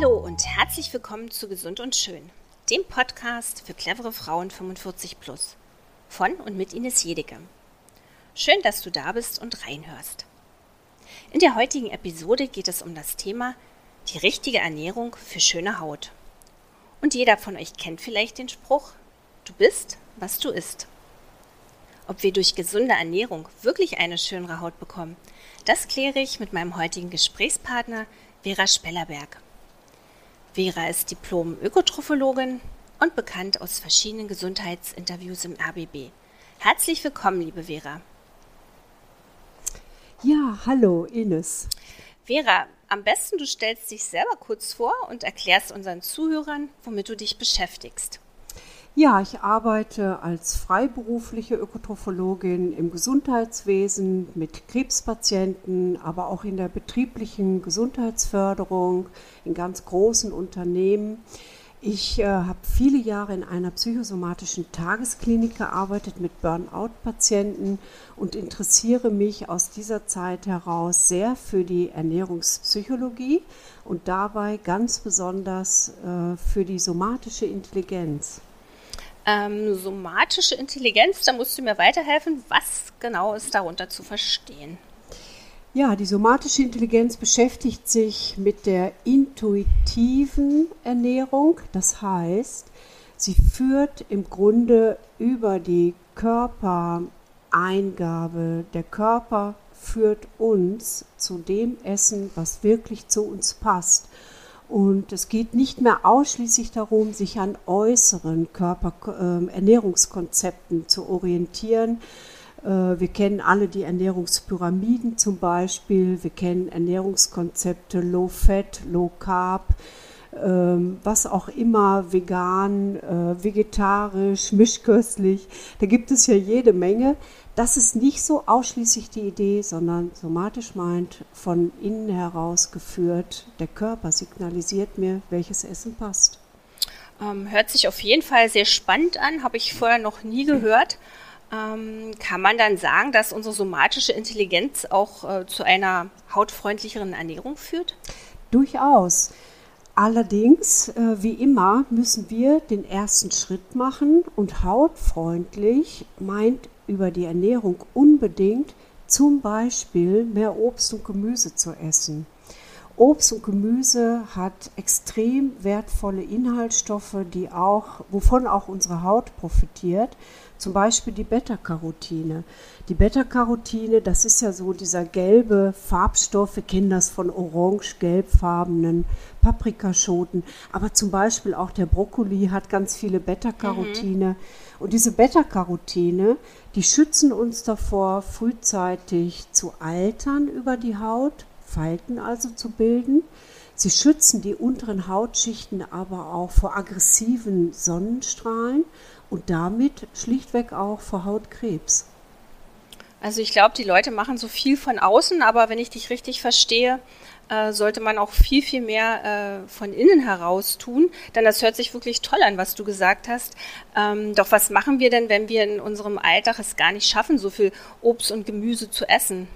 Hallo und herzlich willkommen zu Gesund und Schön, dem Podcast für clevere Frauen 45 plus. Von und mit Ines Jedicke. Schön, dass du da bist und reinhörst. In der heutigen Episode geht es um das Thema die richtige Ernährung für schöne Haut. Und jeder von euch kennt vielleicht den Spruch, du bist, was du isst. Ob wir durch gesunde Ernährung wirklich eine schönere Haut bekommen, das kläre ich mit meinem heutigen Gesprächspartner Vera Spellerberg. Vera ist Diplom-Ökotrophologin und bekannt aus verschiedenen Gesundheitsinterviews im RBB. Herzlich willkommen, liebe Vera. Ja, hallo Ines. Vera, am besten du stellst dich selber kurz vor und erklärst unseren Zuhörern, womit du dich beschäftigst. Ja, ich arbeite als freiberufliche Ökotrophologin im Gesundheitswesen mit Krebspatienten, aber auch in der betrieblichen Gesundheitsförderung in ganz großen Unternehmen. Ich äh, habe viele Jahre in einer psychosomatischen Tagesklinik gearbeitet mit Burnout-Patienten und interessiere mich aus dieser Zeit heraus sehr für die Ernährungspsychologie und dabei ganz besonders äh, für die somatische Intelligenz. Ähm, somatische Intelligenz, da musst du mir weiterhelfen. Was genau ist darunter zu verstehen? Ja, die somatische Intelligenz beschäftigt sich mit der intuitiven Ernährung. Das heißt, sie führt im Grunde über die Körpereingabe. Der Körper führt uns zu dem Essen, was wirklich zu uns passt. Und es geht nicht mehr ausschließlich darum, sich an äußeren Körperernährungskonzepten äh, zu orientieren. Äh, wir kennen alle die Ernährungspyramiden zum Beispiel. Wir kennen Ernährungskonzepte Low Fat, Low Carb, ähm, was auch immer, vegan, äh, vegetarisch, mischköstlich. Da gibt es ja jede Menge. Das ist nicht so ausschließlich die Idee, sondern somatisch meint, von innen heraus geführt, der Körper signalisiert mir, welches Essen passt. Ähm, hört sich auf jeden Fall sehr spannend an, habe ich vorher noch nie gehört. Ähm, kann man dann sagen, dass unsere somatische Intelligenz auch äh, zu einer hautfreundlicheren Ernährung führt? Durchaus. Allerdings, äh, wie immer, müssen wir den ersten Schritt machen und hautfreundlich meint über die Ernährung unbedingt zum Beispiel mehr Obst und Gemüse zu essen. Obst und Gemüse hat extrem wertvolle Inhaltsstoffe, die auch, wovon auch unsere Haut profitiert. Zum Beispiel die Beta-Carotine. Die Beta-Carotine, das ist ja so dieser gelbe Farbstoff, wir kennen das von orange-gelbfarbenen Paprikaschoten, aber zum Beispiel auch der Brokkoli hat ganz viele Beta-Carotine. Mhm. Und diese Beta-Carotine, die schützen uns davor, frühzeitig zu altern über die Haut, Falten also zu bilden. Sie schützen die unteren Hautschichten aber auch vor aggressiven Sonnenstrahlen und damit schlichtweg auch vor Hautkrebs. Also ich glaube, die Leute machen so viel von außen, aber wenn ich dich richtig verstehe, äh, sollte man auch viel, viel mehr äh, von innen heraus tun. Denn das hört sich wirklich toll an, was du gesagt hast. Ähm, doch was machen wir denn, wenn wir in unserem Alltag es gar nicht schaffen, so viel Obst und Gemüse zu essen?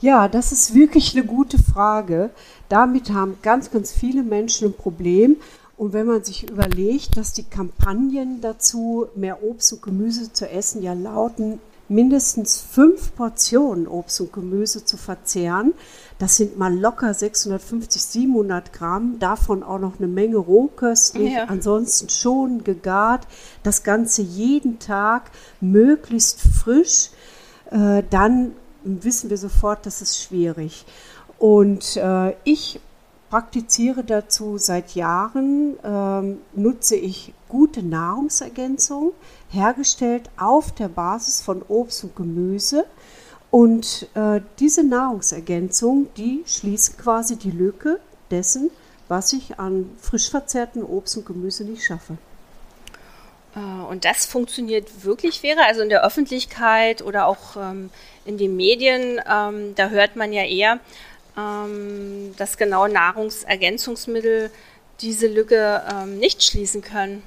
Ja, das ist wirklich eine gute Frage. Damit haben ganz, ganz viele Menschen ein Problem. Und wenn man sich überlegt, dass die Kampagnen dazu, mehr Obst und Gemüse zu essen, ja lauten, mindestens fünf Portionen Obst und Gemüse zu verzehren, das sind mal locker 650, 700 Gramm, davon auch noch eine Menge rohköstlich, ja. ansonsten schon gegart, das Ganze jeden Tag möglichst frisch, äh, dann wissen wir sofort, das ist schwierig. Und äh, ich praktiziere dazu seit Jahren, ähm, nutze ich gute Nahrungsergänzung, hergestellt auf der Basis von Obst und Gemüse. Und äh, diese Nahrungsergänzung, die schließt quasi die Lücke dessen, was ich an frisch verzehrten Obst und Gemüse nicht schaffe. Äh, und das funktioniert wirklich, wäre also in der Öffentlichkeit oder auch ähm, in den Medien, ähm, da hört man ja eher, ähm, dass genau Nahrungsergänzungsmittel diese Lücke ähm, nicht schließen können.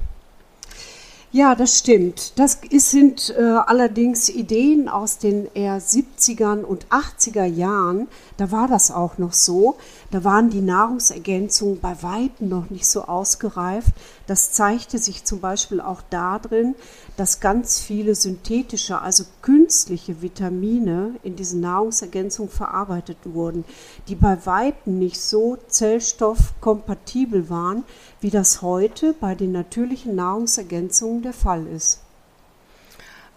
Ja, das stimmt. Das ist, sind äh, allerdings Ideen aus den eher 70er und 80er Jahren. Da war das auch noch so. Da waren die Nahrungsergänzungen bei Weitem noch nicht so ausgereift. Das zeigte sich zum Beispiel auch darin, dass ganz viele synthetische, also künstliche Vitamine in diesen Nahrungsergänzungen verarbeitet wurden, die bei Weitem nicht so zellstoffkompatibel waren, wie das heute bei den natürlichen Nahrungsergänzungen der Fall ist.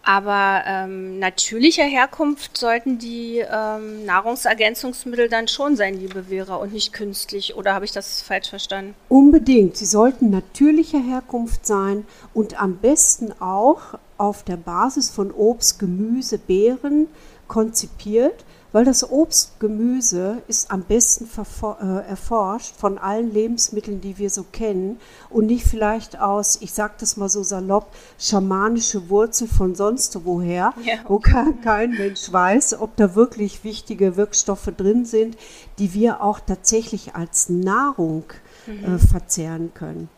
Aber ähm, natürlicher Herkunft sollten die ähm, Nahrungsergänzungsmittel dann schon sein, liebe Vera, und nicht künstlich. Oder habe ich das falsch verstanden? Unbedingt. Sie sollten natürlicher Herkunft sein und am besten auch auf der Basis von Obst, Gemüse, Beeren konzipiert weil das Obst, Gemüse ist am besten äh, erforscht von allen Lebensmitteln, die wir so kennen und nicht vielleicht aus, ich sage das mal so salopp, schamanische Wurzel von sonst woher, ja. wo kein, kein Mensch weiß, ob da wirklich wichtige Wirkstoffe drin sind, die wir auch tatsächlich als Nahrung äh, mhm. äh, verzehren können.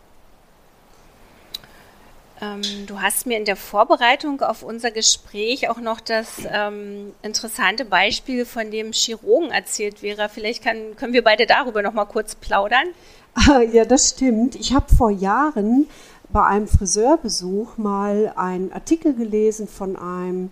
Ähm, du hast mir in der Vorbereitung auf unser Gespräch auch noch das ähm, interessante Beispiel von dem Chirurgen erzählt, Vera. Vielleicht kann, können wir beide darüber noch mal kurz plaudern. Ja, das stimmt. Ich habe vor Jahren bei einem Friseurbesuch mal einen Artikel gelesen von einem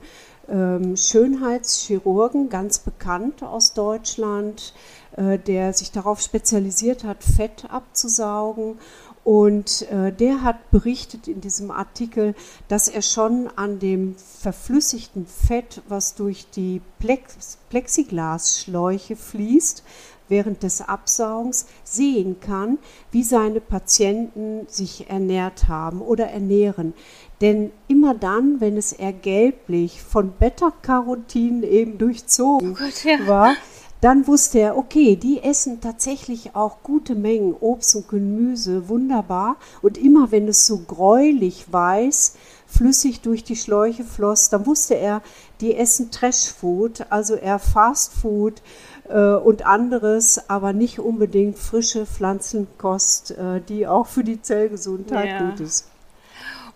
ähm, Schönheitschirurgen, ganz bekannt aus Deutschland, äh, der sich darauf spezialisiert hat, Fett abzusaugen und äh, der hat berichtet in diesem Artikel, dass er schon an dem verflüssigten Fett, was durch die Plex Plexiglasschläuche fließt, während des Absaugens sehen kann, wie seine Patienten sich ernährt haben oder ernähren. Denn immer dann, wenn es eher gelblich von Beta-Carotin eben durchzogen oh Gott, ja. war, dann wusste er, okay, die essen tatsächlich auch gute Mengen Obst und Gemüse, wunderbar. Und immer wenn es so gräulich weiß, flüssig durch die Schläuche floss, dann wusste er, die essen Trashfood, also eher Fastfood äh, und anderes, aber nicht unbedingt frische Pflanzenkost, äh, die auch für die Zellgesundheit ja. gut ist.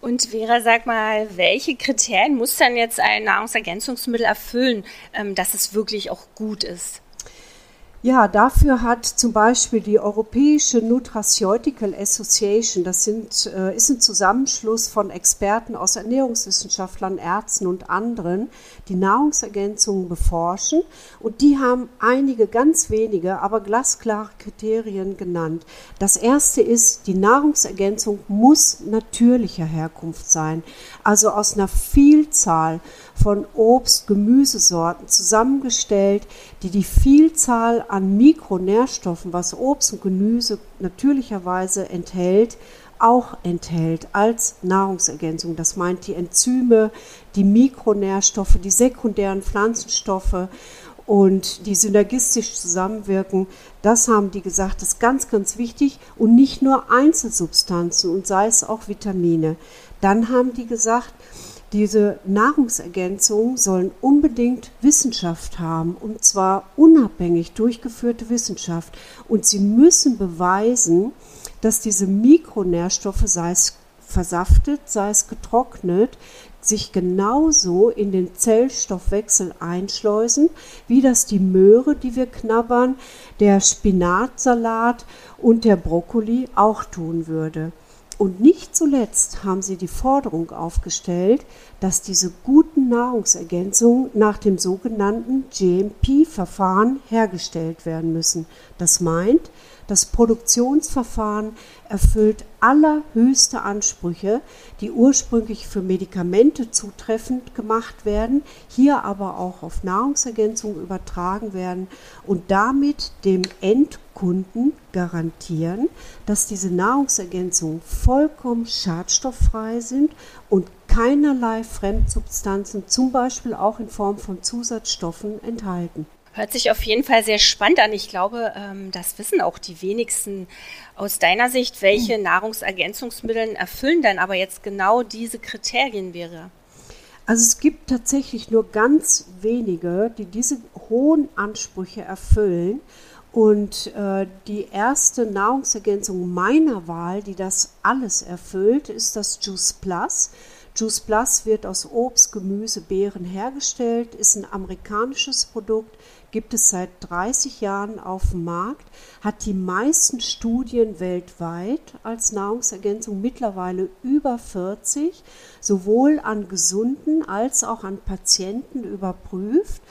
Und Vera, sag mal, welche Kriterien muss dann jetzt ein Nahrungsergänzungsmittel erfüllen, ähm, dass es wirklich auch gut ist? Ja, dafür hat zum Beispiel die Europäische Nutraceutical Association, das sind, äh, ist ein Zusammenschluss von Experten aus Ernährungswissenschaftlern, Ärzten und anderen, die Nahrungsergänzungen beforschen. Und die haben einige ganz wenige, aber glasklare Kriterien genannt. Das erste ist, die Nahrungsergänzung muss natürlicher Herkunft sein, also aus einer Vielzahl von Obst, Gemüsesorten zusammengestellt, die die Vielzahl an Mikronährstoffen, was Obst und Gemüse natürlicherweise enthält, auch enthält als Nahrungsergänzung. Das meint die Enzyme, die Mikronährstoffe, die sekundären Pflanzenstoffe und die synergistisch zusammenwirken. Das haben die gesagt, ist ganz, ganz wichtig und nicht nur Einzelsubstanzen und sei es auch Vitamine. Dann haben die gesagt, diese Nahrungsergänzungen sollen unbedingt Wissenschaft haben, und zwar unabhängig durchgeführte Wissenschaft. Und sie müssen beweisen, dass diese Mikronährstoffe, sei es versaftet, sei es getrocknet, sich genauso in den Zellstoffwechsel einschleusen, wie das die Möhre, die wir knabbern, der Spinatsalat und der Brokkoli auch tun würde. Und nicht zuletzt haben sie die Forderung aufgestellt, dass diese guten Nahrungsergänzungen nach dem sogenannten GMP-Verfahren hergestellt werden müssen. Das meint, das Produktionsverfahren erfüllt allerhöchste Ansprüche, die ursprünglich für Medikamente zutreffend gemacht werden, hier aber auch auf Nahrungsergänzungen übertragen werden und damit dem Endkunden garantieren, dass diese Nahrungsergänzungen vollkommen schadstofffrei sind und keinerlei Fremdsubstanzen, zum Beispiel auch in Form von Zusatzstoffen, enthalten. Hört sich auf jeden Fall sehr spannend an. Ich glaube, ähm, das wissen auch die wenigsten. Aus deiner Sicht, welche hm. Nahrungsergänzungsmittel erfüllen denn aber jetzt genau diese Kriterien wäre? Also es gibt tatsächlich nur ganz wenige, die diese hohen Ansprüche erfüllen. Und äh, die erste Nahrungsergänzung meiner Wahl, die das alles erfüllt, ist das Juice Plus. Juice Plus wird aus Obst, Gemüse, Beeren hergestellt, ist ein amerikanisches Produkt, gibt es seit 30 Jahren auf dem Markt, hat die meisten Studien weltweit als Nahrungsergänzung, mittlerweile über 40, sowohl an Gesunden als auch an Patienten überprüft.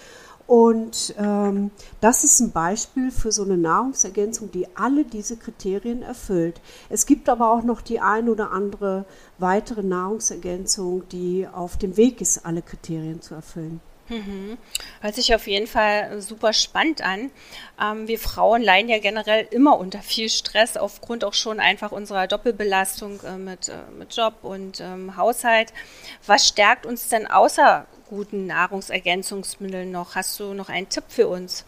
Und ähm, das ist ein Beispiel für so eine Nahrungsergänzung, die alle diese Kriterien erfüllt. Es gibt aber auch noch die ein oder andere weitere Nahrungsergänzung, die auf dem Weg ist, alle Kriterien zu erfüllen. Mhm. Hört sich auf jeden Fall super spannend an. Ähm, wir Frauen leiden ja generell immer unter viel Stress, aufgrund auch schon einfach unserer Doppelbelastung äh, mit, äh, mit Job und ähm, Haushalt. Was stärkt uns denn außer guten Nahrungsergänzungsmitteln noch? Hast du noch einen Tipp für uns?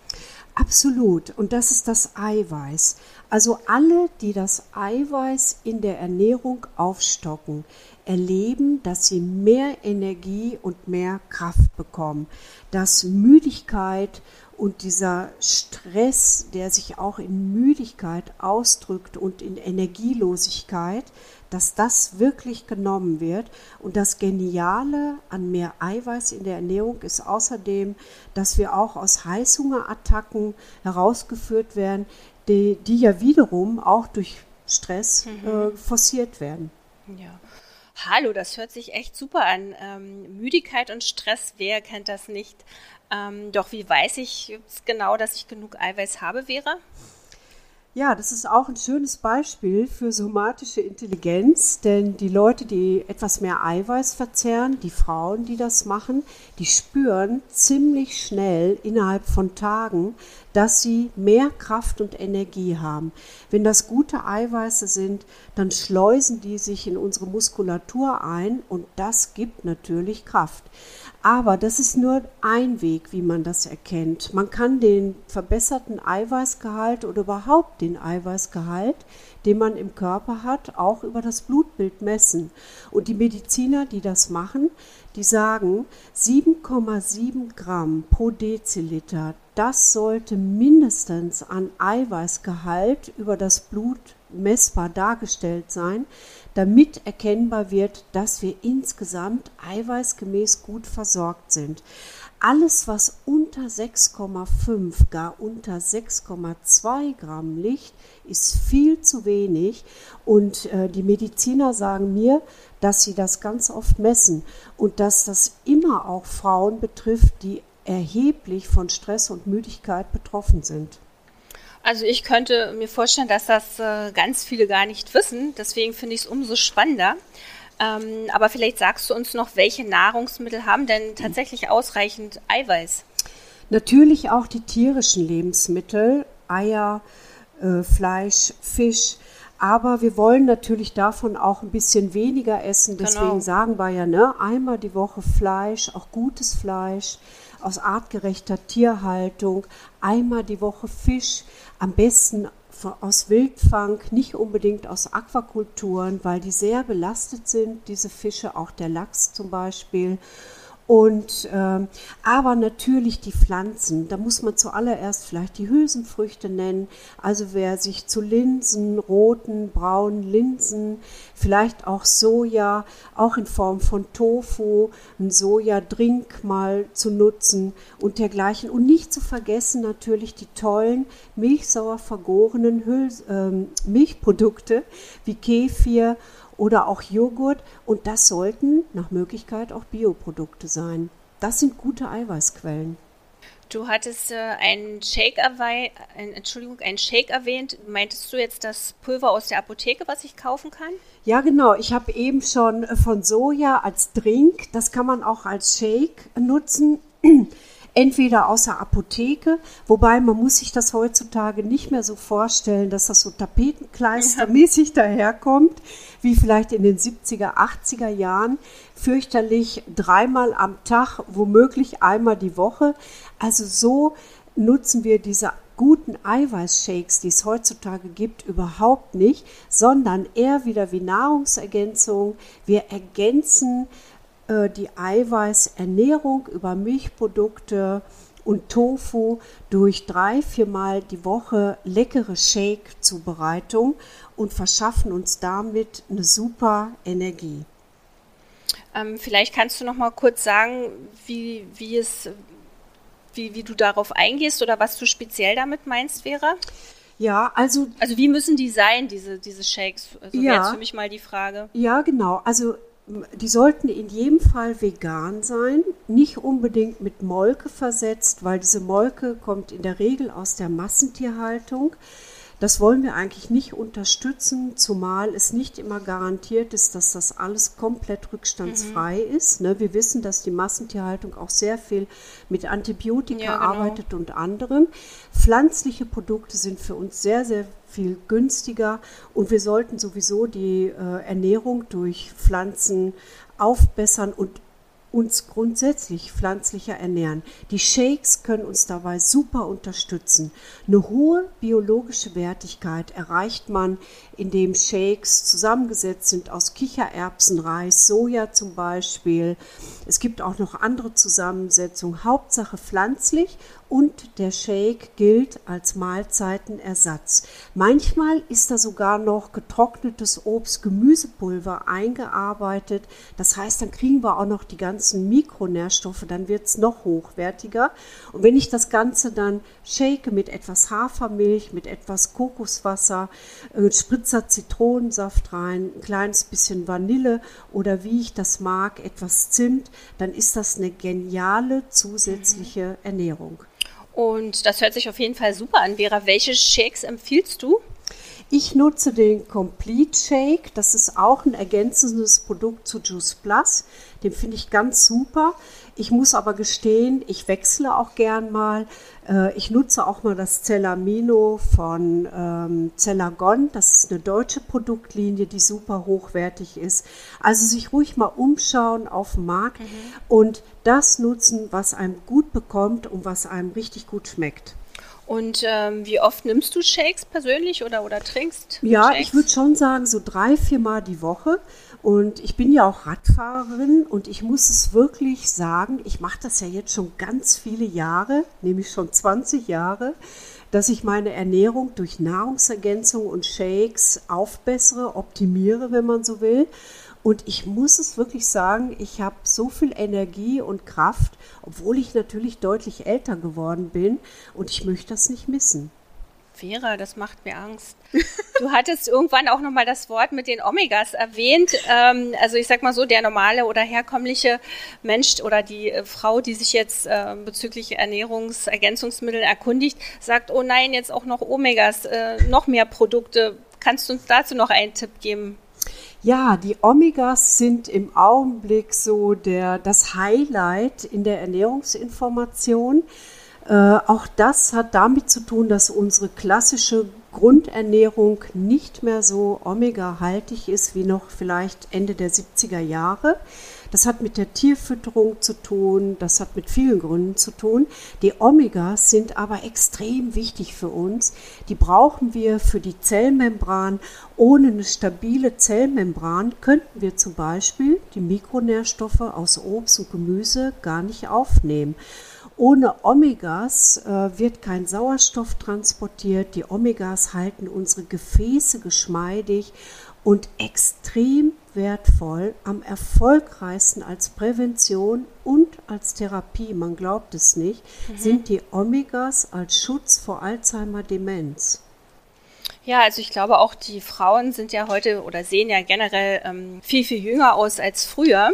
Absolut. Und das ist das Eiweiß. Also alle, die das Eiweiß in der Ernährung aufstocken, erleben, dass sie mehr Energie und mehr Kraft bekommen, dass Müdigkeit und dieser Stress, der sich auch in Müdigkeit ausdrückt und in Energielosigkeit, dass das wirklich genommen wird. Und das Geniale an mehr Eiweiß in der Ernährung ist außerdem, dass wir auch aus Heißhungerattacken herausgeführt werden, die, die ja wiederum auch durch Stress mhm. äh, forciert werden. Ja. Hallo, das hört sich echt super an. Ähm, Müdigkeit und Stress, wer kennt das nicht? Ähm, doch wie weiß ich genau, dass ich genug Eiweiß habe, Vera? Ja, das ist auch ein schönes Beispiel für somatische Intelligenz, denn die Leute, die etwas mehr Eiweiß verzehren, die Frauen, die das machen, die spüren ziemlich schnell innerhalb von Tagen, dass sie mehr Kraft und Energie haben. Wenn das gute Eiweiße sind, dann schleusen die sich in unsere Muskulatur ein und das gibt natürlich Kraft. Aber das ist nur ein Weg, wie man das erkennt. Man kann den verbesserten Eiweißgehalt oder überhaupt den Eiweißgehalt, den man im Körper hat, auch über das Blutbild messen. Und die Mediziner, die das machen, die sagen, 7,7 Gramm pro Deziliter, das sollte mindestens an Eiweißgehalt über das Blut messbar dargestellt sein, damit erkennbar wird, dass wir insgesamt eiweißgemäß gut versorgt sind. Alles, was unter 6,5, gar unter 6,2 Gramm liegt, ist viel zu wenig. Und äh, die Mediziner sagen mir, dass sie das ganz oft messen und dass das immer auch Frauen betrifft, die erheblich von Stress und Müdigkeit betroffen sind. Also ich könnte mir vorstellen, dass das äh, ganz viele gar nicht wissen. Deswegen finde ich es umso spannender. Ähm, aber vielleicht sagst du uns noch, welche Nahrungsmittel haben denn tatsächlich ausreichend Eiweiß? Natürlich auch die tierischen Lebensmittel, Eier, äh, Fleisch, Fisch. Aber wir wollen natürlich davon auch ein bisschen weniger essen. Deswegen genau. sagen wir ja, ne, einmal die Woche Fleisch, auch gutes Fleisch aus artgerechter Tierhaltung, einmal die Woche Fisch, am besten aus Wildfang, nicht unbedingt aus Aquakulturen, weil die sehr belastet sind, diese Fische, auch der Lachs zum Beispiel. Und äh, aber natürlich die Pflanzen. Da muss man zuallererst vielleicht die Hülsenfrüchte nennen. Also wer sich zu Linsen, roten, braunen Linsen, vielleicht auch Soja, auch in Form von Tofu, ein Sojadrink mal zu nutzen und dergleichen. Und nicht zu vergessen natürlich die tollen milchsauer vergorenen Hüls äh, Milchprodukte wie Kefir oder auch Joghurt und das sollten nach Möglichkeit auch Bioprodukte sein. Das sind gute Eiweißquellen. Du hattest äh, einen Shake erwähnt, ein, Entschuldigung, einen Shake erwähnt. Meintest du jetzt das Pulver aus der Apotheke, was ich kaufen kann? Ja, genau. Ich habe eben schon von Soja als Drink, das kann man auch als Shake nutzen entweder aus der Apotheke, wobei man muss sich das heutzutage nicht mehr so vorstellen, dass das so Tapetenkleistermäßig ja. daherkommt, wie vielleicht in den 70er, 80er Jahren, fürchterlich dreimal am Tag, womöglich einmal die Woche. Also so nutzen wir diese guten Eiweißshakes, die es heutzutage gibt, überhaupt nicht, sondern eher wieder wie Nahrungsergänzung. Wir ergänzen äh, die Eiweißernährung über Milchprodukte und Tofu durch drei, viermal die Woche leckere Shake-Zubereitung und verschaffen uns damit eine super Energie. Ähm, vielleicht kannst du noch mal kurz sagen, wie, wie, es, wie, wie du darauf eingehst oder was du speziell damit meinst, Vera? Ja, also. Also wie müssen die sein, diese, diese Shakes? Also ja, wäre jetzt für mich mal die Frage. Ja, genau. Also die sollten in jedem Fall vegan sein, nicht unbedingt mit Molke versetzt, weil diese Molke kommt in der Regel aus der Massentierhaltung. Das wollen wir eigentlich nicht unterstützen, zumal es nicht immer garantiert ist, dass das alles komplett rückstandsfrei mhm. ist. Ne? Wir wissen, dass die Massentierhaltung auch sehr viel mit Antibiotika ja, genau. arbeitet und anderem. Pflanzliche Produkte sind für uns sehr, sehr viel günstiger und wir sollten sowieso die äh, Ernährung durch Pflanzen aufbessern und uns grundsätzlich pflanzlicher ernähren. Die Shakes können uns dabei super unterstützen. Eine hohe biologische Wertigkeit erreicht man, indem Shakes zusammengesetzt sind aus Kichererbsen, Reis, Soja zum Beispiel. Es gibt auch noch andere Zusammensetzungen, Hauptsache pflanzlich und der Shake gilt als Mahlzeitenersatz. Manchmal ist da sogar noch getrocknetes Obst, Gemüsepulver eingearbeitet. Das heißt, dann kriegen wir auch noch die ganzen Mikronährstoffe, dann wird es noch hochwertiger. Und wenn ich das Ganze dann shake mit etwas Hafermilch, mit etwas Kokoswasser, äh, Spritzer Zitronensaft rein, ein kleines bisschen Vanille oder wie ich das mag, etwas Zimt, dann ist das eine geniale zusätzliche. Ernährung. Und das hört sich auf jeden Fall super an. Vera, welche Shakes empfiehlst du? Ich nutze den Complete Shake. Das ist auch ein ergänzendes Produkt zu Juice Plus. Den finde ich ganz super. Ich muss aber gestehen, ich wechsle auch gern mal. Äh, ich nutze auch mal das Cellamino von ähm, Cellagon. Das ist eine deutsche Produktlinie, die super hochwertig ist. Also sich ruhig mal umschauen auf dem Markt mhm. und das nutzen, was einem gut bekommt und was einem richtig gut schmeckt. Und ähm, wie oft nimmst du Shakes persönlich oder, oder trinkst? Ja, Shakes? ich würde schon sagen, so drei, vier Mal die Woche. Und ich bin ja auch Radfahrerin und ich muss es wirklich sagen, ich mache das ja jetzt schon ganz viele Jahre, nämlich schon 20 Jahre, dass ich meine Ernährung durch Nahrungsergänzung und Shakes aufbessere, optimiere, wenn man so will. Und ich muss es wirklich sagen, ich habe so viel Energie und Kraft, obwohl ich natürlich deutlich älter geworden bin und ich möchte das nicht missen. Vera, das macht mir Angst. Du hattest irgendwann auch nochmal das Wort mit den Omegas erwähnt. Ähm, also ich sag mal so, der normale oder herkömmliche Mensch oder die äh, Frau, die sich jetzt äh, bezüglich Ernährungsergänzungsmittel erkundigt, sagt, oh nein, jetzt auch noch Omegas, äh, noch mehr Produkte. Kannst du uns dazu noch einen Tipp geben? Ja, die Omegas sind im Augenblick so der, das Highlight in der Ernährungsinformation. Äh, auch das hat damit zu tun, dass unsere klassische Grundernährung nicht mehr so omega-haltig ist wie noch vielleicht Ende der 70er Jahre. Das hat mit der Tierfütterung zu tun, das hat mit vielen Gründen zu tun. Die Omegas sind aber extrem wichtig für uns. Die brauchen wir für die Zellmembran. Ohne eine stabile Zellmembran könnten wir zum Beispiel die Mikronährstoffe aus Obst und Gemüse gar nicht aufnehmen. Ohne Omegas äh, wird kein Sauerstoff transportiert. Die Omegas halten unsere Gefäße geschmeidig und extrem wertvoll, am erfolgreichsten als Prävention und als Therapie, man glaubt es nicht, mhm. sind die Omegas als Schutz vor Alzheimer-Demenz. Ja, also ich glaube auch, die Frauen sind ja heute oder sehen ja generell ähm, viel, viel jünger aus als früher.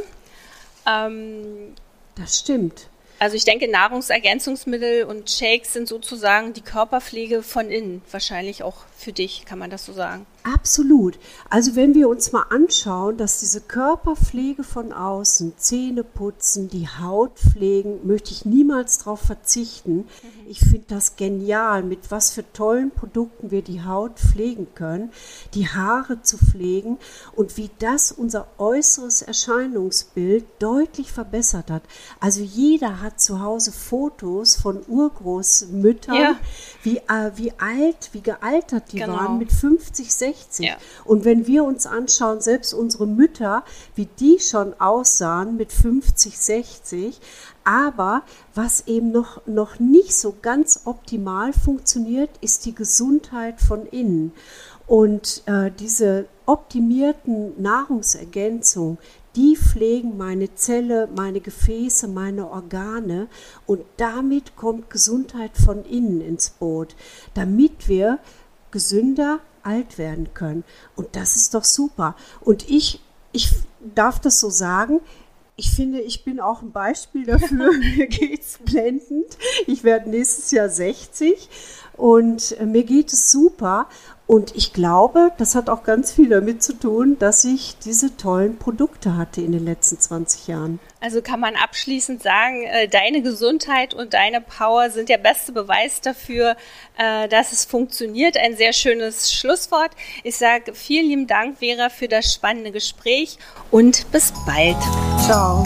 Ähm, das stimmt. Also ich denke, Nahrungsergänzungsmittel und Shakes sind sozusagen die Körperpflege von innen. Wahrscheinlich auch für dich, kann man das so sagen. Absolut. Also wenn wir uns mal anschauen, dass diese Körperpflege von außen, Zähne putzen, die Haut pflegen, möchte ich niemals darauf verzichten. Mhm. Ich finde das genial, mit was für tollen Produkten wir die Haut pflegen können, die Haare zu pflegen und wie das unser äußeres Erscheinungsbild deutlich verbessert hat. Also jeder hat zu Hause Fotos von Urgroßmüttern, ja. wie, äh, wie alt, wie gealtert die genau. waren mit 50, 60 60. Ja. Und wenn wir uns anschauen, selbst unsere Mütter, wie die schon aussahen mit 50, 60, aber was eben noch, noch nicht so ganz optimal funktioniert, ist die Gesundheit von innen. Und äh, diese optimierten Nahrungsergänzungen, die pflegen meine Zelle, meine Gefäße, meine Organe und damit kommt Gesundheit von innen ins Boot, damit wir gesünder alt werden können. Und das ist doch super. Und ich, ich darf das so sagen, ich finde, ich bin auch ein Beispiel dafür. mir geht's blendend. Ich werde nächstes Jahr 60 und äh, mir geht es super. Und ich glaube, das hat auch ganz viel damit zu tun, dass ich diese tollen Produkte hatte in den letzten 20 Jahren. Also kann man abschließend sagen, äh, deine Gesundheit und deine Power sind der beste Beweis dafür, äh, dass es funktioniert. Ein sehr schönes Schlusswort. Ich sage vielen lieben Dank, Vera, für das spannende Gespräch und bis bald. Ciao.